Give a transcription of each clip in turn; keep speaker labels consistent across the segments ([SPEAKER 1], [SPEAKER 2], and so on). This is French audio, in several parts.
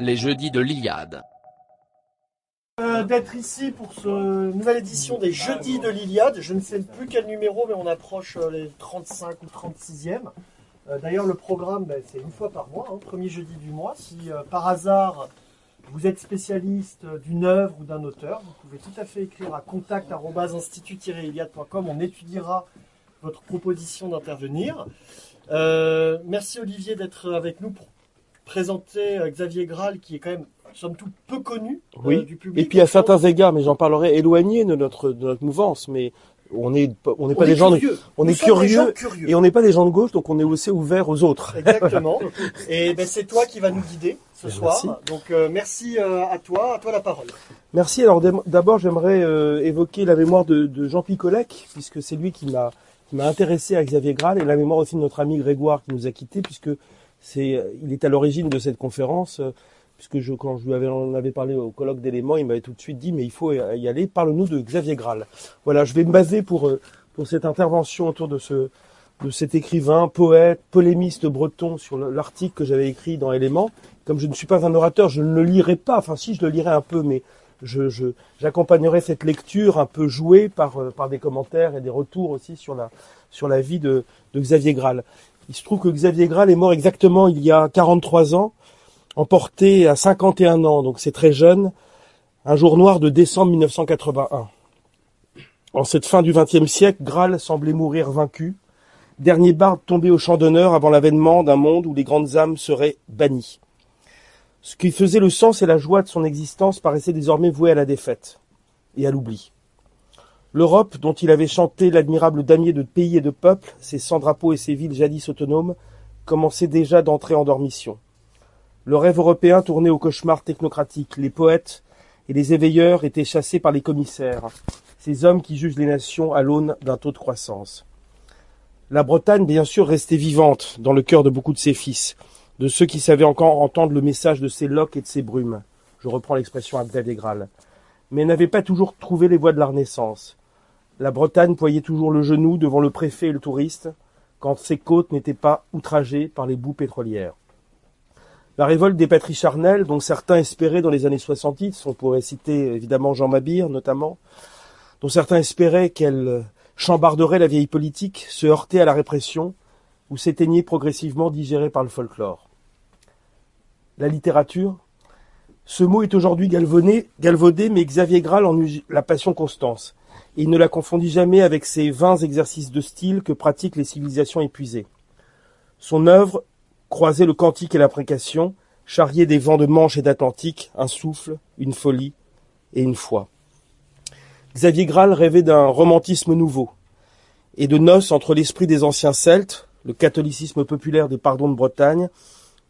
[SPEAKER 1] les jeudis de l'Iliade.
[SPEAKER 2] Euh, d'être ici pour cette nouvelle édition des Jeudis de l'Iliade. Je ne sais plus quel numéro, mais on approche euh, les 35 ou 36e. Euh, D'ailleurs, le programme, ben, c'est une fois par mois, hein, premier jeudi du mois. Si par hasard vous êtes spécialiste d'une œuvre ou d'un auteur, vous pouvez tout à fait écrire à contact-institut-iliade.com. On étudiera votre proposition d'intervenir. Merci Olivier d'être avec nous pour présenter euh, Xavier Graal, qui est quand même, somme toute, peu connu euh, du public.
[SPEAKER 3] Et puis à certains égards, mais j'en parlerai, éloigné de notre, de notre mouvance, mais on est, on n'est
[SPEAKER 2] On
[SPEAKER 3] pas
[SPEAKER 2] est
[SPEAKER 3] des gens, on est
[SPEAKER 2] sommes des gens
[SPEAKER 3] curieux, et on n'est pas des gens de gauche, donc on est aussi ouvert aux autres.
[SPEAKER 2] Exactement. Et ben, c'est toi qui vas nous guider ce soir.
[SPEAKER 3] merci.
[SPEAKER 2] Donc euh, merci euh, à toi, à toi la parole.
[SPEAKER 3] Merci. Alors d'abord, j'aimerais évoquer la mémoire de, de Jean Picolec, puisque c'est lui qui m'a qui m'a intéressé à Xavier Graal, et la mémoire aussi de notre ami Grégoire qui nous a quittés, puisque c'est euh, il est à l'origine de cette conférence. euh, Puisque je, quand je lui avais, on avait parlé au colloque d'éléments, il m'avait tout de suite dit, mais il faut y aller. Parle-nous de Xavier Graal. Voilà, je vais me baser pour euh, pour cette intervention autour de ce de cet écrivain, poète, polémiste breton sur le- l'article que j'avais écrit dans Éléments. Comme je ne suis pas un orateur, je ne le lirai pas. Enfin, si, je le lirai un peu, mais je, je- j'accompagnerai cette lecture un peu jouée par, euh, par des commentaires et des retours aussi sur la, sur la vie de, de Xavier Graal. Il se trouve que Xavier Graal est mort exactement il y a 43 ans, emporté à 51 ans, donc c'est très jeune, un jour noir de décembre 1981. En cette fin du XXe siècle, Graal semblait mourir vaincu, dernier barde tombé au champ d'honneur avant l'avènement d'un monde où les grandes âmes seraient bannies. Ce qui faisait le sens et la joie de son existence paraissait désormais voué à la défaite et à l'oubli. L'Europe, dont il avait chanté l'admirable damier de pays et de peuples, ses cent drapeaux et ses villes jadis autonomes, commençait déjà d'entrer en dormition. Le rêve européen tournait au cauchemar technocratique. Les poètes et les éveilleurs étaient chassés par les commissaires, ces hommes qui jugent les nations à l'aune d'un taux de croissance. La Bretagne, bien sûr, restait vivante dans le cœur de beaucoup de ses fils, de ceux qui savaient encore entendre le message de ses loques et de ses brumes. Je reprends l'expression Graal. Mais n'avait pas toujours trouvé les voies de la Renaissance. La Bretagne ployait toujours le genou devant le préfet et le touriste, quand ses côtes n'étaient pas outragées par les boues pétrolières. La révolte des patries charnelles, dont certains espéraient dans les années 70, on pourrait citer évidemment Jean Mabir notamment, dont certains espéraient qu'elle chambarderait la vieille politique, se heurtait à la répression, ou s'éteignait progressivement digérée par le folklore. La littérature, ce mot est aujourd'hui galvaudé, mais Xavier Graal en eut la passion constance, il ne la confondit jamais avec ces vains exercices de style que pratiquent les civilisations épuisées. Son œuvre croisait le cantique et l'imprécation, charriait des vents de Manche et d'Atlantique, un souffle, une folie et une foi. Xavier Graal rêvait d'un romantisme nouveau, et de noces entre l'esprit des anciens Celtes, le catholicisme populaire des pardons de Bretagne,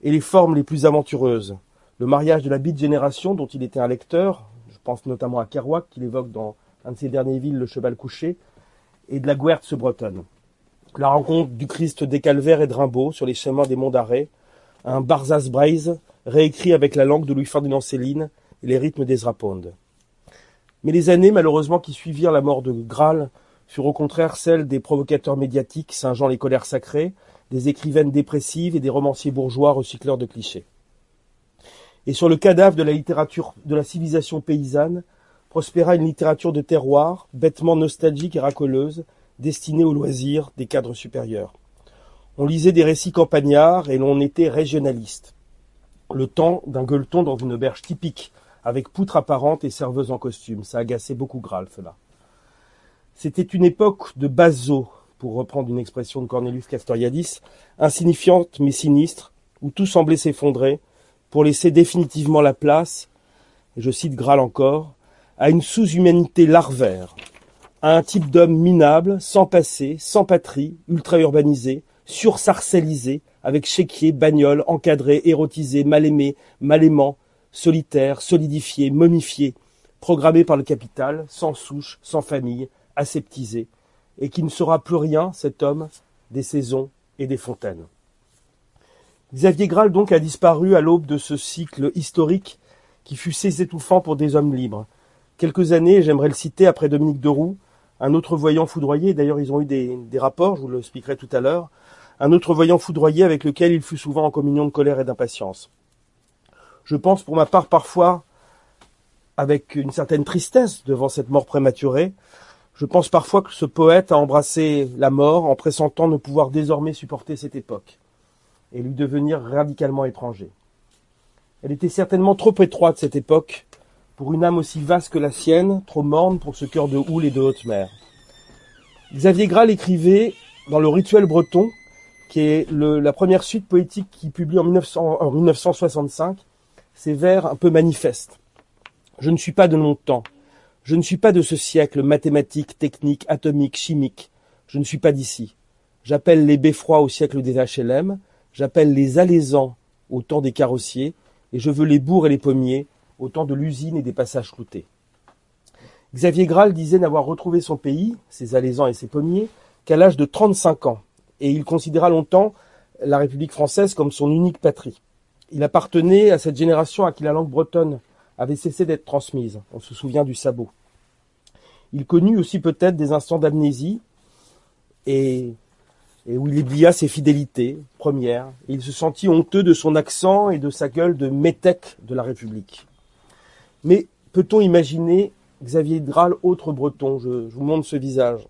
[SPEAKER 3] et les formes les plus aventureuses. Le mariage de la Beat Génération, dont il était un lecteur, je pense notamment à Kerouac, qu'il évoque dans un de ses derniers villes, Le Cheval Couché, et de la Guertze bretonne. La rencontre du Christ des Calvaires et de Rimbaud sur les chemins des monts d'Arrêt, un Barzaz Braise réécrit avec la langue de Louis-Ferdinand Céline et les rythmes des Rapondes. Mais les années, malheureusement, qui suivirent la mort de Graal furent au contraire celles des provocateurs médiatiques, Saint-Jean les colères sacrées, des écrivaines dépressives et des romanciers bourgeois recycleurs de clichés. Et sur le cadavre de la littérature de la civilisation paysanne prospéra une littérature de terroir, bêtement nostalgique et racoleuse, destinée aux loisirs des cadres supérieurs. On lisait des récits campagnards et l'on était régionaliste. Le temps d'un gueuleton dans une auberge typique, avec poutre apparente et serveuse en costume. Ça agaçait beaucoup Graal, cela. C'était une époque de bazo, pour reprendre une expression de Cornelius Castoriadis, insignifiante mais sinistre, où tout semblait s'effondrer, pour laisser définitivement la place, et je cite Graal encore, à une sous-humanité larvaire, à un type d'homme minable, sans passé, sans patrie, ultra-urbanisé, sursarcellisé, avec chéquier, bagnole, encadré, érotisé, mal aimé, mal aimant, solitaire, solidifié, momifié, programmé par le capital, sans souche, sans famille, aseptisé, et qui ne sera plus rien, cet homme, des saisons et des fontaines. Xavier Graal donc a disparu à l'aube de ce cycle historique qui fut si étouffant pour des hommes libres. Quelques années, j'aimerais le citer après Dominique Deroux, un autre voyant foudroyé, d'ailleurs ils ont eu des, rapports, je vous le expliquerai tout à l'heure, un autre voyant foudroyé avec lequel il fut souvent en communion de colère et d'impatience. Je pense pour ma part parfois avec une certaine tristesse devant cette mort prématurée. Je pense parfois que ce poète a embrassé la mort en pressentant ne pouvoir désormais supporter cette époque et lui devenir radicalement étranger. Elle était certainement trop étroite cette époque pour une âme aussi vaste que la sienne, trop morne pour ce cœur de houle et de haute mer. Xavier Graal écrivait dans le Rituel breton, qui est la première suite poétique qu'il publie en, en 1965, ces vers un peu manifestes. Je ne suis pas de mon temps. Je ne suis pas de ce siècle mathématique, technique, atomique, chimique. Je ne suis pas d'ici. J'appelle les beffrois au siècle des HLM. J'appelle les alaisans au temps des carrossiers. Et je veux les bourgs et les pommiers au de l'usine et des passages cloutés. Xavier Graal disait n'avoir retrouvé son pays, ses alaisans et ses pommiers, qu'à l'âge de 35 ans. Et il considéra longtemps la République française comme son unique patrie. Il appartenait à cette génération à qui la langue bretonne avait cessé d'être transmise. On se souvient du sabot. Il connut aussi peut-être des instants d'amnésie et, où il oublia ses fidélités premières. Il se sentit honteux de son accent et de sa gueule de métèque de la République. Mais peut-on imaginer Xavier Dral, autre breton? Je, vous montre ce visage.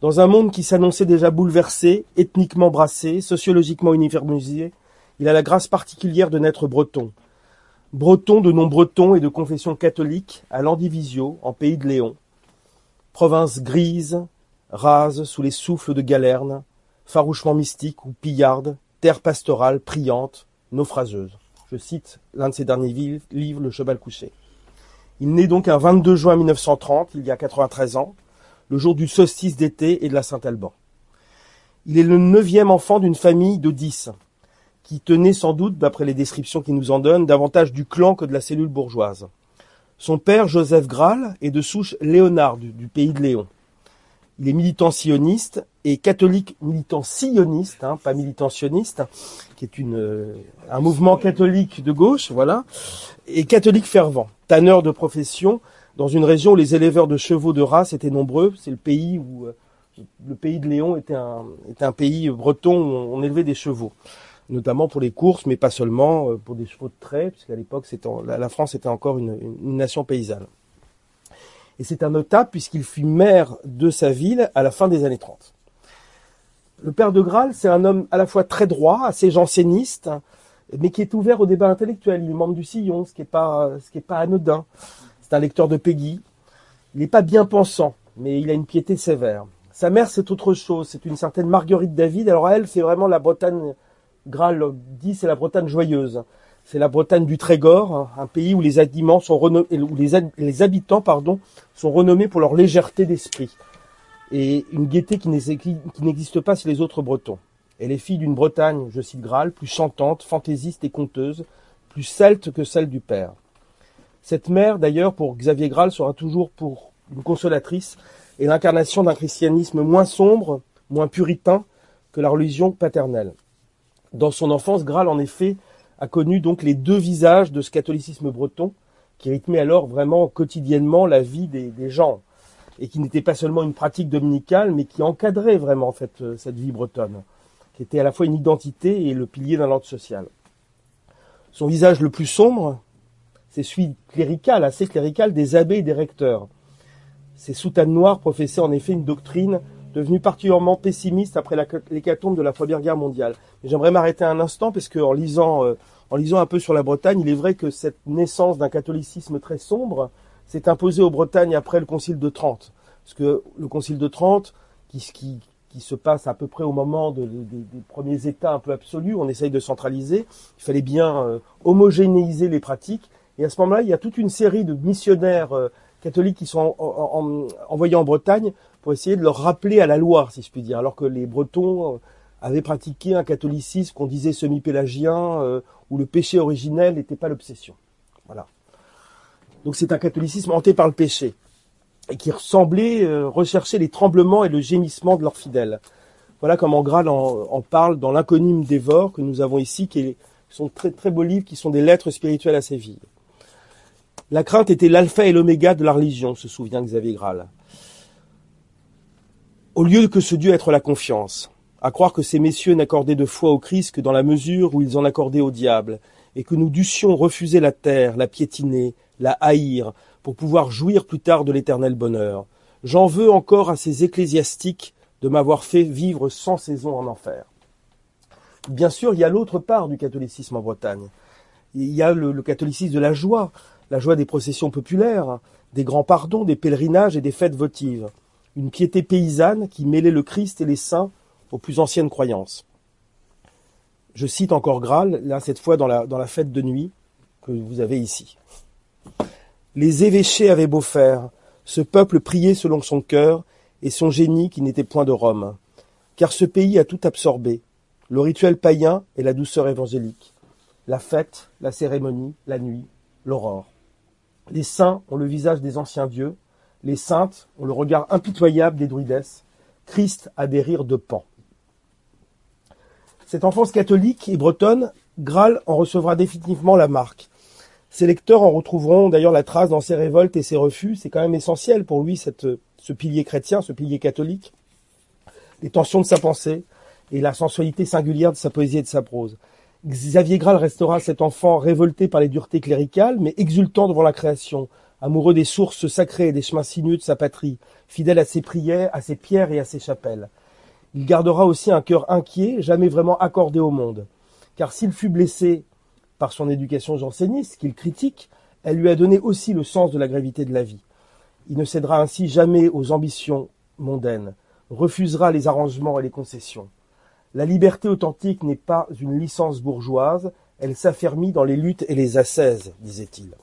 [SPEAKER 3] Dans un monde qui s'annonçait déjà bouleversé, ethniquement brassé, sociologiquement uniformisé, il a la grâce particulière de naître breton, Breton de nom breton et de confession catholique à Landivisio, en pays de Léon. Province grise, rase sous les souffles de Galerne, farouchement mystique ou pillarde, terre pastorale, priante, naufrageuse. Je cite l'un de ses derniers livres, Le cheval couché. Il naît donc un 22 juin 1930, il y a 93 ans, le jour du solstice d'été et de la Saint-Alban. Il est le neuvième enfant d'une famille de dix, qui tenait sans doute, d'après les descriptions qu'il nous en donne, davantage du clan que de la cellule bourgeoise. Son père, Joseph Graal, est de souche Léonard, du, pays de Léon. Il est militant sioniste et catholique militant sioniste, hein, pas militant sioniste, qui est une, euh, un mouvement catholique de gauche, voilà, et catholique fervent, tanneur de profession, dans une région où les éleveurs de chevaux de race étaient nombreux. C'est le pays où euh, le pays de Léon était un, pays breton où on élevait des chevaux notamment pour les courses, mais pas seulement, euh, pour des chevaux de trait, puisqu'à l'époque, la France était encore une, nation paysanne. Et c'est un notable puisqu'il fut maire de sa ville à la fin des années 30. Le père de Graal, c'est un homme à la fois très droit, assez janséniste, mais qui est ouvert au débat intellectuel. Il est membre du Sillon, ce qui n'est pas, ce qui est pas anodin. C'est un lecteur de Peggy. Il n'est pas bien pensant, mais il a une piété sévère. Sa mère, c'est autre chose. C'est une certaine Marguerite David. Alors elle, c'est vraiment la Bretagne Graal dit c'est la Bretagne joyeuse. C'est la Bretagne du Trégor, un pays où les, habitants sont renommés pour leur légèreté d'esprit et une gaieté qui n'existe pas chez les autres Bretons. Elle est fille d'une Bretagne, je cite Graal, plus chantante, fantaisiste et conteuse, plus celte que celle du père. Cette mère, d'ailleurs, pour Xavier Graal, sera toujours pour une consolatrice et l'incarnation d'un christianisme moins sombre, moins puritain que la religion paternelle. Dans son enfance, Graal, en effet, a connu donc les deux visages de ce catholicisme breton qui rythmait alors vraiment quotidiennement la vie des, gens et qui n'était pas seulement une pratique dominicale, mais qui encadrait vraiment euh, cette vie bretonne, qui était à la fois une identité et le pilier d'un ordre social. Son visage le plus sombre, c'est celui clérical, assez clérical des abbés et des recteurs. Ces soutanes noires professaient en effet une doctrine devenu particulièrement pessimiste après l'hécatombe de la Première Guerre mondiale. J'aimerais m'arrêter un instant parce lisant, euh, en lisant un peu sur la Bretagne, il est vrai que cette naissance d'un catholicisme très sombre s'est imposée aux Bretagnes après le Concile de Trente. Parce que le Concile de Trente, qui, qui, qui se passe à peu près au moment de, des premiers États un peu absolus, on essaye de centraliser, il fallait bien euh, homogénéiser les pratiques. Et à ce moment-là, il y a toute une série de missionnaires euh, catholiques qui sont envoyés en Bretagne pour essayer de leur rappeler à la loi, si je puis dire, alors que les Bretons euh, avaient pratiqué un catholicisme qu'on disait semi-pélagien, où le péché originel n'était pas l'obsession. Voilà. Donc c'est un catholicisme hanté par le péché, et qui ressemblait euh, rechercher les tremblements et le gémissement de leurs fidèles. Voilà comment Graal en, parle dans l'inconnu dévore que nous avons ici, qui sont très très beaux livres, qui sont des lettres spirituelles à Séville. La crainte était l'alpha et l'oméga de la religion, se souvient Xavier Graal au lieu que ce Dieu être la confiance, à croire que ces messieurs n'accordaient de foi au Christ que dans la mesure où ils en accordaient au diable, et que nous dussions refuser la terre, la piétiner, la haïr, pour pouvoir jouir plus tard de l'éternel bonheur. J'en veux encore à ces ecclésiastiques de m'avoir fait vivre sans saison en enfer. Bien sûr, il y a l'autre part du catholicisme en Bretagne. Il y a le, catholicisme de la joie, la joie des processions populaires, des grands pardons, des pèlerinages et des fêtes votives. Une piété paysanne qui mêlait le Christ et les saints aux plus anciennes croyances. Je cite encore Graal, là cette fois dans la fête de nuit que vous avez ici. Les évêchés avaient beau faire, ce peuple priait selon son cœur et son génie qui n'était point de Rome. Car ce pays a tout absorbé, le rituel païen et la douceur évangélique, la fête, la cérémonie, la nuit, l'aurore. Les saints ont le visage des anciens dieux, les saintes ont le regard impitoyable des druidesses, Christ a des rires de pan. Cette enfance catholique et bretonne, Graal en recevra définitivement la marque. Ses lecteurs en retrouveront d'ailleurs la trace dans ses révoltes et ses refus. C'est quand même essentiel pour lui, cette, ce pilier chrétien, ce pilier catholique. Les tensions de sa pensée et la sensualité singulière de sa poésie et de sa prose. Xavier Graal restera cet enfant révolté par les duretés cléricales, mais exultant devant la création, amoureux des sources sacrées et des chemins sinueux de sa patrie, fidèle à ses prières, à ses pierres et à ses chapelles. Il gardera aussi un cœur inquiet, jamais vraiment accordé au monde. Car s'il fut blessé par son éducation janséniste, qu'il critique, elle lui a donné aussi le sens de la gravité de la vie. Il ne cédera ainsi jamais aux ambitions mondaines, refusera les arrangements et les concessions. La liberté authentique n'est pas une licence bourgeoise, elle s'affermit dans les luttes et les ascèses, disait-il.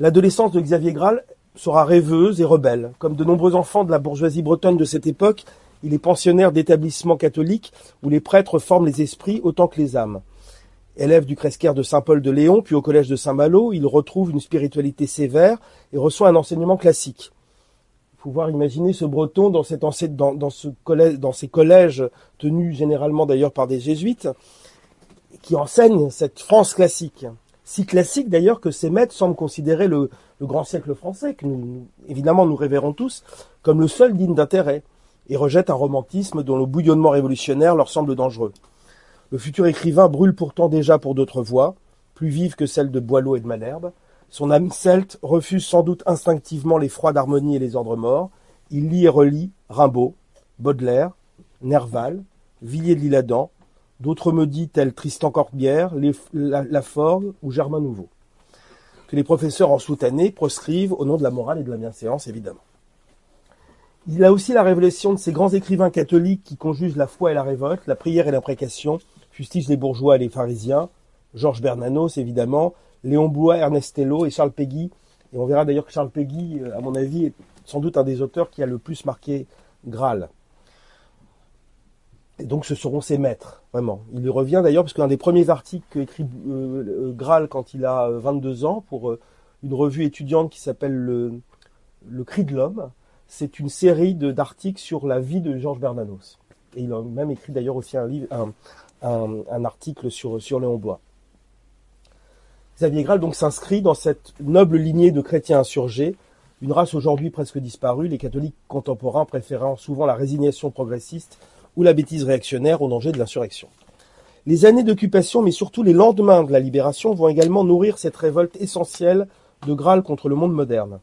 [SPEAKER 3] L'adolescence de Xavier Graal sera rêveuse et rebelle. Comme de nombreux enfants de la bourgeoisie bretonne de cette époque, il est pensionnaire d'établissements catholiques où les prêtres forment les esprits autant que les âmes. Élève du Cresquer de Saint-Paul de Léon, puis au collège de Saint-Malo, il retrouve une spiritualité sévère et reçoit un enseignement classique pouvoir imaginer ce breton dans, ces collèges tenus généralement d'ailleurs par des jésuites qui enseignent cette France classique. Si classique d'ailleurs que ces maîtres semblent considérer le grand siècle français, que nous, évidemment nous révérons tous, comme le seul digne d'intérêt, et rejettent un romantisme dont le bouillonnement révolutionnaire leur semble dangereux. Le futur écrivain brûle pourtant déjà pour d'autres voies, plus vives que celles de Boileau et de Malherbe, son âme celte refuse sans doute instinctivement les froids d'harmonie et les ordres morts. Il lit et relit Rimbaud, Baudelaire, Nerval, Villiers de l'Isle-Adam, d'autres maudits tels Tristan Corbière, Laforgue ou Germain Nouveau, que les professeurs en soutannée proscrivent au nom de la morale et de la bienséance, évidemment. Il a aussi la révélation de ces grands écrivains catholiques qui conjugent la foi et la révolte, la prière et l'imprécation, fustigent les bourgeois et les pharisiens, Georges Bernanos évidemment, Léon Blois, Ernest Hello et Charles Péguy. Et on verra d'ailleurs que Charles Péguy, euh, à mon avis, est sans doute un des auteurs qui a le plus marqué Graal. Et donc ce seront ses maîtres, vraiment. Il lui revient d'ailleurs, parce qu'un des premiers articles qu'écrit euh, euh, Graal quand il a 22 ans, pour une revue étudiante qui s'appelle le, Cri de l'Homme, c'est une série d'articles sur la vie de Georges Bernanos. Et il a même écrit d'ailleurs aussi un, livre, un, article sur, sur Léon Blois. Xavier Graal donc s'inscrit dans cette noble lignée de chrétiens insurgés, une race aujourd'hui presque disparue, les catholiques contemporains préférant souvent la résignation progressiste ou la bêtise réactionnaire au danger de l'insurrection. Les années d'occupation, mais surtout les lendemains de la libération, vont également nourrir cette révolte essentielle de Graal contre le monde moderne.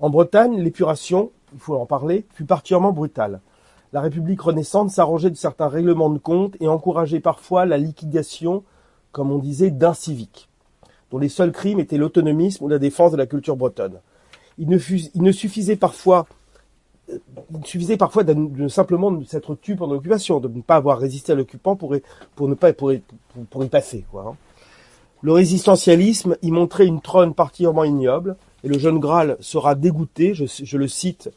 [SPEAKER 3] En Bretagne, l'épuration, il faut en parler, fut particulièrement brutale. La République renaissante s'arrangeait de certains règlements de compte et encourageait parfois la liquidation, comme on disait, d'inciviques dont les seuls crimes étaient l'autonomisme ou la défense de la culture bretonne. Il ne, il suffisait parfois il suffisait parfois de, simplement s'être tué pendant l'occupation, de ne pas avoir résisté à l'occupant pour, ne pas pour, y passer. Hein. Le résistentialisme y montrait une trône particulièrement ignoble, et le jeune Graal sera dégoûté, je, le cite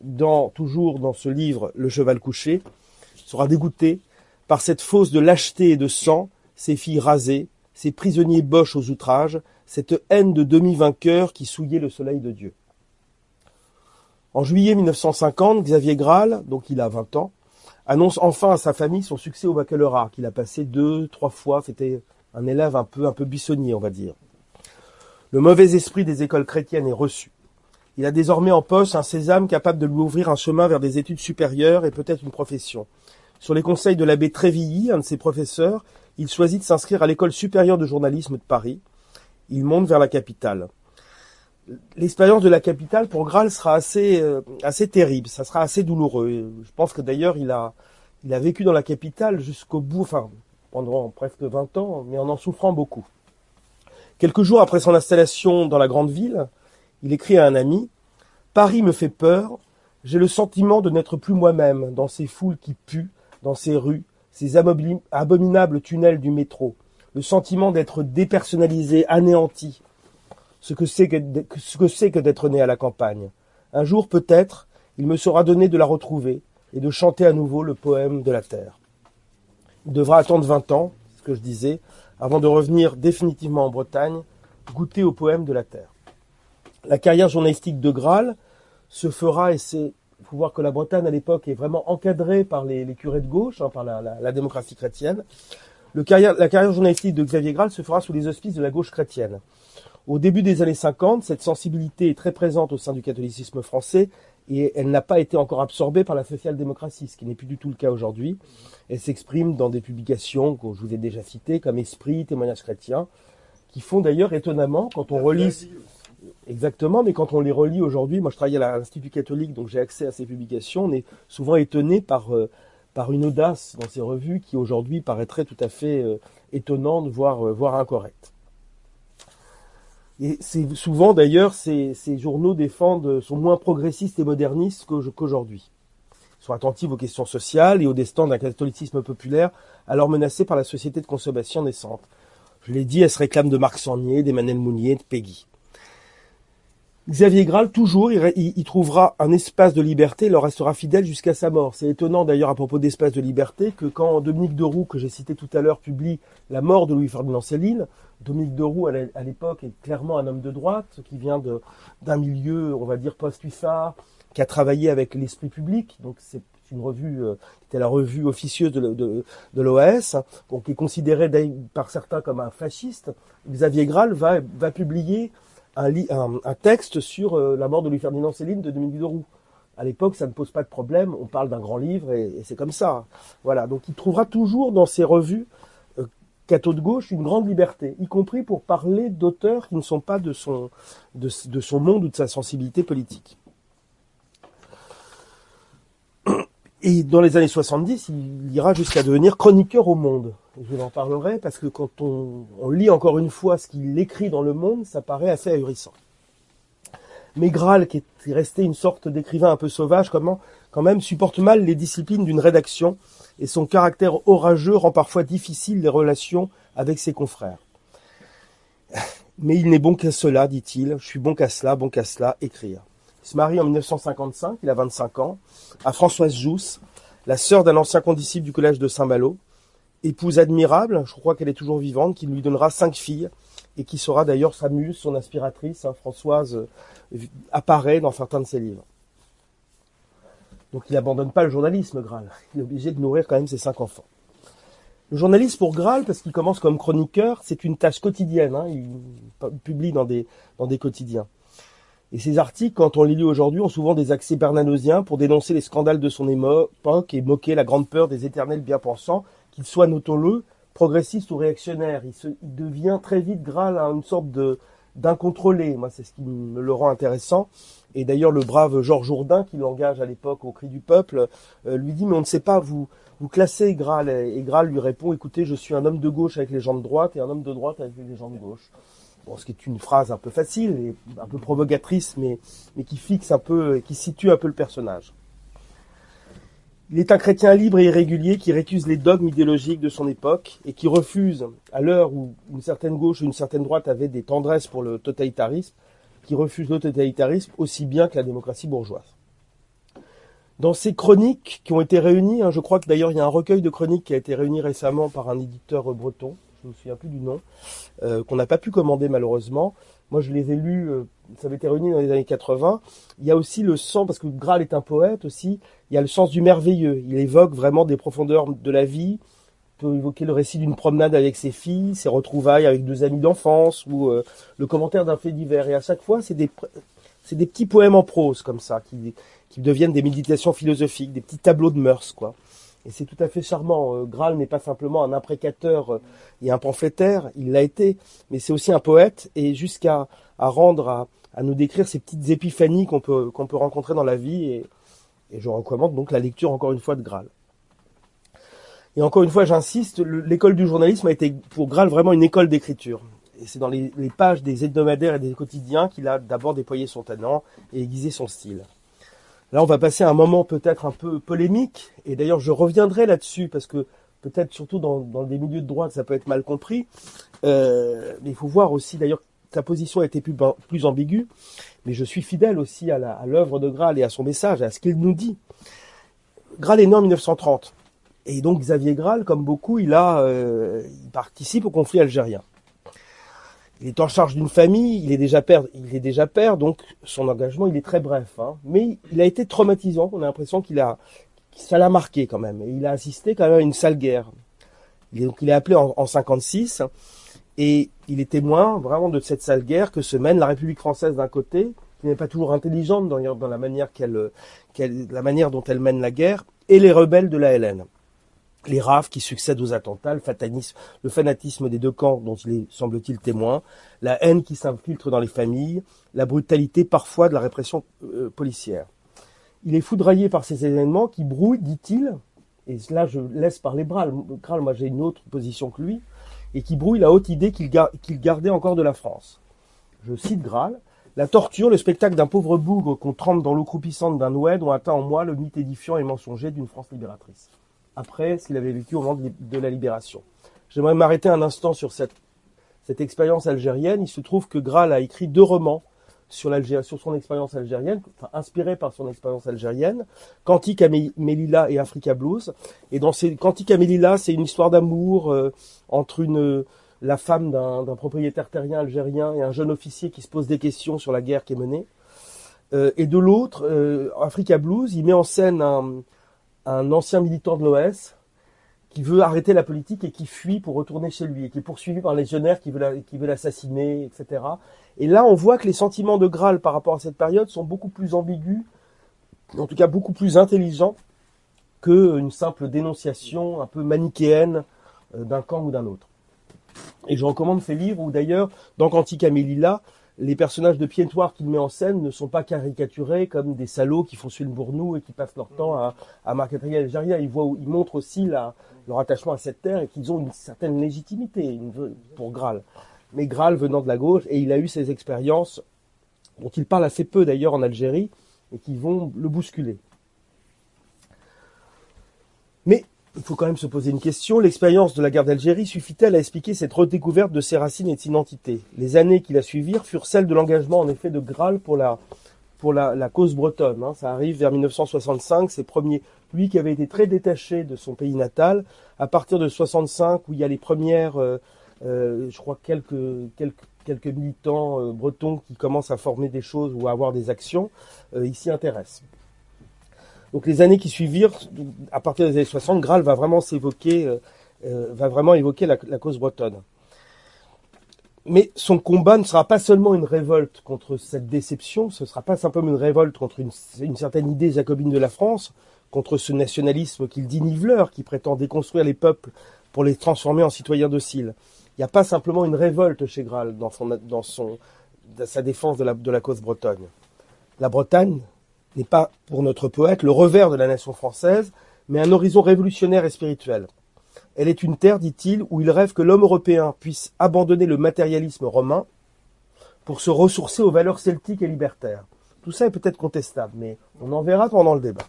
[SPEAKER 3] dans, toujours dans ce livre Le cheval couché, sera dégoûté par cette fausse de lâcheté et de sang, ces filles rasées, ces prisonniers boches aux outrages, cette haine de demi-vainqueurs qui souillait le soleil de Dieu. En juillet 1950, Xavier Graal, donc il a 20 ans, annonce enfin à sa famille son succès au baccalauréat, qu'il a passé deux, trois fois. C'était un élève un peu, un peu buissonnier, on va dire. Le mauvais esprit des écoles chrétiennes est reçu. Il a désormais en poche un sésame capable de lui ouvrir un chemin vers des études supérieures et peut-être une profession. Sur les conseils de l'abbé Trévilly, un de ses professeurs, il choisit de s'inscrire à l'école supérieure de journalisme de Paris. Il monte vers la capitale. L'expérience de la capitale pour Graal sera assez, euh, assez terrible, ça sera assez douloureux. Je pense que d'ailleurs il a, il a vécu dans la capitale jusqu'au bout, enfin pendant presque 20 ans, mais en en souffrant beaucoup. Quelques jours après son installation dans la grande ville, il écrit à un ami Paris me fait peur, j'ai le sentiment de n'être plus moi-même dans ces foules qui puent, dans ces rues, ces abominables tunnels du métro, le sentiment d'être dépersonnalisé, anéanti, ce que c'est que, d'être né à la campagne. Un jour, peut-être, il me sera donné de la retrouver et de chanter à nouveau le poème de la terre. Il devra attendre vingt ans, ce que je disais, avant de revenir définitivement en Bretagne, goûter au poème de la terre. La carrière journalistique de Graal se fera, et c'est, faut voir que la Bretagne à l'époque est vraiment encadrée par les, curés de gauche, hein, par la, démocratie chrétienne. La carrière journalistique de Xavier Graal se fera sous les auspices de la gauche chrétienne. Au début des années 50, cette sensibilité est très présente au sein du catholicisme français et elle n'a pas été encore absorbée par la social-démocratie, ce qui n'est plus du tout le cas aujourd'hui. Elle s'exprime dans des publications que je vous ai déjà citées, comme Esprit, Témoignages chrétiens, qui font d'ailleurs étonnamment, quand on relit Exactement, mais quand on les relit aujourd'hui, moi je travaille à l'Institut catholique, donc j'ai accès à ces publications, on est souvent étonné par, euh, par une audace dans ces revues qui aujourd'hui paraîtrait tout à fait euh, étonnante, voire, euh, voire incorrecte. Et c'est souvent d'ailleurs ces, ces, journaux défendent, sont moins progressistes et modernistes qu'aujourd'hui. Ils sont attentifs aux questions sociales et au destin d'un catholicisme populaire, alors menacé par la société de consommation naissante. Je l'ai dit, elles se réclament de Marc Sornier, d'Emmanuel Mounier, de Peggy. Xavier Graal, toujours, il, trouvera un espace de liberté, il leur restera fidèle jusqu'à sa mort. C'est étonnant d'ailleurs à propos d'espace de liberté que quand Dominique Deroux, que j'ai cité tout à l'heure, publie La mort de Louis-Ferdinand Céline, Dominique Deroux à l'époque est clairement un homme de droite qui vient d'un milieu, on va dire, post-UFA, qui a travaillé avec l'esprit public, donc c'est une revue euh, qui était la revue officieuse de, l'OAS, donc qui est considéré par certains comme un fasciste. Xavier Graal va publier un, texte sur euh, la mort de Louis-Ferdinand Céline de Dominique Deroux. À l'époque, ça ne pose pas de problème, on parle d'un grand livre et, c'est comme ça. Voilà, donc il trouvera toujours dans ses revues euh, catho de gauche une grande liberté, y compris pour parler d'auteurs qui ne sont pas de son, de son monde ou de sa sensibilité politique. Et dans les années 70, il ira jusqu'à devenir chroniqueur au Monde. Je vous en parlerai parce que quand on, lit encore une fois ce qu'il écrit dans le Monde, ça paraît assez ahurissant. Mais Graal, qui est resté une sorte d'écrivain un peu sauvage, comment, quand même supporte mal les disciplines d'une rédaction et son caractère orageux rend parfois difficile les relations avec ses confrères. Mais il n'est bon qu'à cela, dit-il. Je suis bon qu'à cela, bon qu'à cela, écrire. Il se marie en 1955, il a 25 ans, à Françoise Jousse, la sœur d'un ancien condisciple du collège de Saint-Malo, épouse admirable, je crois qu'elle est toujours vivante, qui lui donnera cinq filles, et qui sera d'ailleurs sa muse, son inspiratrice. Hein, Françoise euh, apparaît dans certains de ses livres. Donc il n'abandonne pas le journalisme, Graal. Il est obligé de nourrir quand même ses cinq enfants. Le journalisme pour Graal, parce qu'il commence comme chroniqueur, c'est une tâche quotidienne. Hein, il publie dans des, dans des quotidiens. Et ces articles, quand on les lit aujourd'hui, ont souvent des accès bernanosiens pour dénoncer les scandales de son époque et moquer la grande peur des éternels bien-pensants, qu'ils soient, notons-le, progressistes ou réactionnaires. Il, devient très vite Graal à une sorte d'incontrôlé. Moi, c'est ce qui me le rend intéressant. Et d'ailleurs, le brave Georges Jourdain, qui l'engage à l'époque au cri du peuple, euh, lui dit, mais on ne sait pas, vous, vous classez Graal. Et Graal lui répond, écoutez, je suis un homme de gauche avec les gens de droite et un homme de droite avec les gens de gauche ce qui est une phrase un peu facile et un peu provocatrice, mais, mais qui fixe un peu, qui situe un peu le personnage. Il est un chrétien libre et irrégulier qui récuse les dogmes idéologiques de son époque et qui refuse, à l'heure où une certaine gauche ou une certaine droite avait des tendresses pour le totalitarisme, qui refuse le totalitarisme aussi bien que la démocratie bourgeoise. Dans ces chroniques qui ont été réunies, hein, je crois que d'ailleurs il y a un recueil de chroniques qui a été réuni récemment par un éditeur breton, je me souviens plus du nom, euh, qu'on n'a pas pu commander malheureusement. Moi, je les ai lus, euh, ça avait été réuni dans les années 80. Il y a aussi le sens, parce que Graal est un poète aussi, il y a le sens du merveilleux. Il évoque vraiment des profondeurs de la vie. Il peut évoquer le récit d'une promenade avec ses filles, ses retrouvailles avec deux amis d'enfance, ou euh, le commentaire d'un fait divers. Et à chaque fois, c'est des, c'est des petits poèmes en prose comme ça, qui, qui deviennent des méditations philosophiques, des petits tableaux de mœurs, quoi. Et c'est tout à fait charmant. Euh, Graal n'est pas simplement un imprécateur euh, et un pamphlétaire, il l'a été, mais c'est aussi un poète, et jusqu'à rendre, à, nous décrire ces petites épiphanies qu'on peut, rencontrer dans la vie, et, je recommande donc la lecture encore une fois de Graal. Et encore une fois, j'insiste, l'école du journalisme a été pour Graal vraiment une école d'écriture. Et c'est dans les, pages des hebdomadaires et des quotidiens qu'il a d'abord déployé son talent et aiguisé son style. Là, on va passer à un moment peut-être un peu polémique, et d'ailleurs je reviendrai là-dessus, parce que peut-être surtout dans, des milieux de droite, ça peut être mal compris, euh, mais il faut voir aussi d'ailleurs sa position a été plus, plus ambiguë, mais je suis fidèle aussi à l'œuvre de Graal et à son message, à ce qu'il nous dit. Graal est né en 1930, et donc Xavier Graal, comme beaucoup, il, a, euh, il participe au conflit algérien il est en charge d'une famille, il est déjà père, il est déjà père, donc son engagement il est très bref. Hein. Mais il a été traumatisant. On a l'impression qu'il a, ça l'a marqué quand même. Et il a assisté quand même à une sale guerre. Il est, donc il est appelé en, en 56 et il est témoin vraiment de cette sale guerre que se mène la République française d'un côté, qui n'est pas toujours intelligente dans, la manière qu'elle, qu'elle, la manière dont elle mène la guerre, et les rebelles de la LN les raves qui succèdent aux attentats, le, fanatisme des deux camps dont il est, semble-t-il, témoin, la haine qui s'infiltre dans les familles, la brutalité parfois de la répression euh, policière. Il est foudroyé par ces événements qui brouillent, dit-il, et là je laisse parler Bral moi j'ai une autre position que lui, et qui brouille la haute idée qu'il gardait encore de la France. Je cite Graal, la torture, le spectacle d'un pauvre bougre qu'on trempe dans l'eau croupissante d'un oued ont atteint en moi le mythe édifiant et mensonger d'une France libératrice après ce qu'il avait vécu au moment de la libération. J'aimerais m'arrêter un instant sur cette, cette expérience algérienne. Il se trouve que Graal a écrit deux romans sur, sur son expérience algérienne, enfin, inspirés par son expérience algérienne, Cantique à Melilla et Africa Blues. Et dans ces Cantique à Melilla, c'est une histoire d'amour euh, entre une la femme d'un propriétaire terrien algérien et un jeune officier qui se pose des questions sur la guerre qui est menée. Euh, et de l'autre, euh, Africa Blues, il met en scène un, un ancien militant de l'OS qui veut arrêter la politique et qui fuit pour retourner chez lui et qui est poursuivi par les légionnaires qui veulent, l'assassiner, etc. Et là, on voit que les sentiments de Graal par rapport à cette période sont beaucoup plus ambigus, en tout cas beaucoup plus intelligents qu'une simple dénonciation un peu manichéenne euh, d'un camp ou d'un autre. Et je recommande ces livres où d'ailleurs, dans Cantique Amélila, les personnages de Pientoir qu'il met en scène ne sont pas caricaturés comme des salauds qui font suivre bournou et qui passent leur temps à, à marquer l'Algérie. Ils, montrent aussi leur attachement à cette terre et qu'ils ont une certaine légitimité pour Graal. Mais Graal venant de la gauche, et il a eu ces expériences dont il parle assez peu d'ailleurs en Algérie, et qui vont le bousculer. Mais il faut quand même se poser une question. L'expérience de la guerre d'Algérie suffit-elle à expliquer cette redécouverte de ses racines et de ses identités Les années qui la suivirent furent celles de l'engagement en effet de Graal pour la, pour la, cause bretonne. Hein. Ça arrive vers 1965, c'est premier. Lui qui avait été très détaché de son pays natal, à partir de 65 où il y a les premières, euh, euh, je crois quelques quelques militants euh, bretons qui commencent à former des choses ou à avoir des actions, euh, il s'y intéresse. Donc les années qui suivirent, à partir des années 60, Graal va vraiment s'évoquer, euh, euh, va vraiment évoquer la, cause bretonne. Mais son combat ne sera pas seulement une révolte contre cette déception, ce ne sera pas simplement une révolte contre une, certaine idée jacobine de la France, contre ce nationalisme qu'il dit niveleur, qui prétend déconstruire les peuples pour les transformer en citoyens dociles. Il n'y a pas simplement une révolte chez Graal dans, son, dans, son, dans sa défense de la cause bretonne. La Bretagne, n'est pas, pour notre poète, le revers de la nation française, mais un horizon révolutionnaire et spirituel. Elle est une terre, dit-il, où il rêve que l'homme européen puisse abandonner le matérialisme romain pour se ressourcer aux valeurs celtiques et libertaires. Tout ça est peut-être contestable, mais on en verra pendant le débat.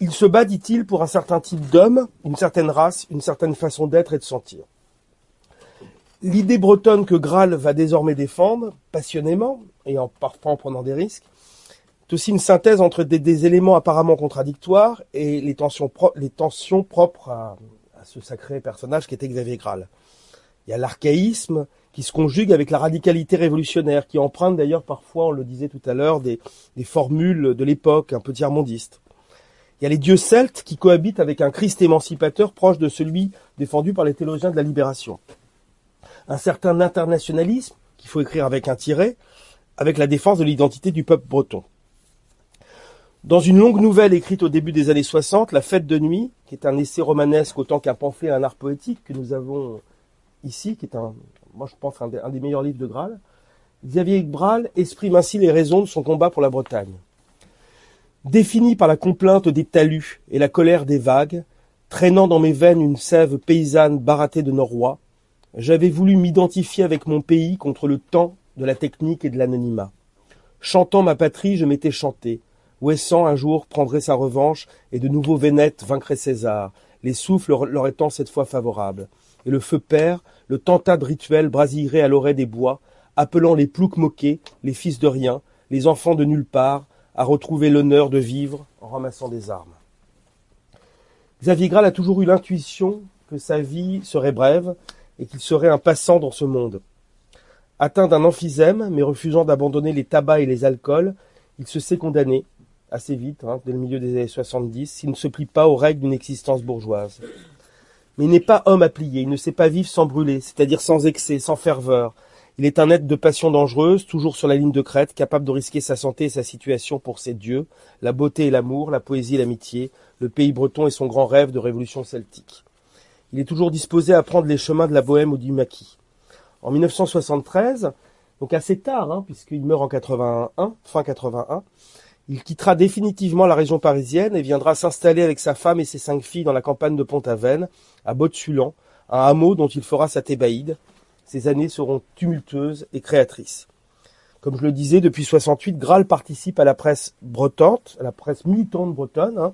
[SPEAKER 3] Il se bat, dit-il, pour un certain type d'homme, une certaine race, une certaine façon d'être et de sentir. L'idée bretonne que Graal va désormais défendre, passionnément, et en parfois en prenant des risques, c'est aussi une synthèse entre des, éléments apparemment contradictoires et les tensions, propres à, ce sacré personnage qui était Xavier Graal. Il y a l'archaïsme qui se conjugue avec la radicalité révolutionnaire, qui emprunte d'ailleurs parfois, on le disait tout à l'heure, des, des formules de l'époque un peu tiers-mondiste. Il y a les dieux celtes qui cohabitent avec un Christ émancipateur proche de celui défendu par les théologiens de la libération. Un certain internationalisme, qu'il faut écrire avec un tiret, avec la défense de l'identité du peuple breton. Dans une longue nouvelle écrite au début des années 60, La Fête de nuit, qui est un essai romanesque autant qu'un pamphlet, un art poétique que nous avons ici, qui est un, moi je pense, un des, meilleurs livres de Graal, Xavier Graal exprime ainsi les raisons de son combat pour la Bretagne. Défini par la complainte des talus et la colère des vagues, traînant dans mes veines une sève paysanne barattée de Norrois, j'avais voulu m'identifier avec mon pays contre le temps de la technique et de l'anonymat. Chantant ma patrie, je m'étais chanté, Ouessant un jour prendrait sa revanche et de nouveau Vénète vaincrait César, les souffles leur étant cette fois favorables. Et le feu père, le tentade rituel brasillerait à l'oreille des bois, appelant les ploucs moqués, les fils de rien, les enfants de nulle part, à retrouver l'honneur de vivre en ramassant des armes. Xavier Graal a toujours eu l'intuition que sa vie serait brève et qu'il serait un passant dans ce monde. Atteint d'un emphysème, mais refusant d'abandonner les tabacs et les alcools, il se sait condamné, assez vite, hein, dès le milieu des années 70, s'il ne se plie pas aux règles d'une existence bourgeoise. Mais il n'est pas homme à plier, il ne sait pas vivre sans brûler, c'est-à-dire sans excès, sans ferveur. Il est un être de passion dangereuse, toujours sur la ligne de crête, capable de risquer sa santé et sa situation pour ses dieux, la beauté et l'amour, la poésie et l'amitié, le pays breton et son grand rêve de révolution celtique. Il est toujours disposé à prendre les chemins de la bohème ou du maquis. En 1973, donc assez tard, hein, puisqu'il meurt en 81, fin 81, il quittera définitivement la région parisienne et viendra s'installer avec sa femme et ses cinq filles dans la campagne de Pont-Aven, à Botsulan, un hameau dont il fera sa thébaïde. Ces années seront tumultueuses et créatrices. Comme je le disais, depuis 68, Graal participe à la presse bretante, à la presse militante bretonne, hein,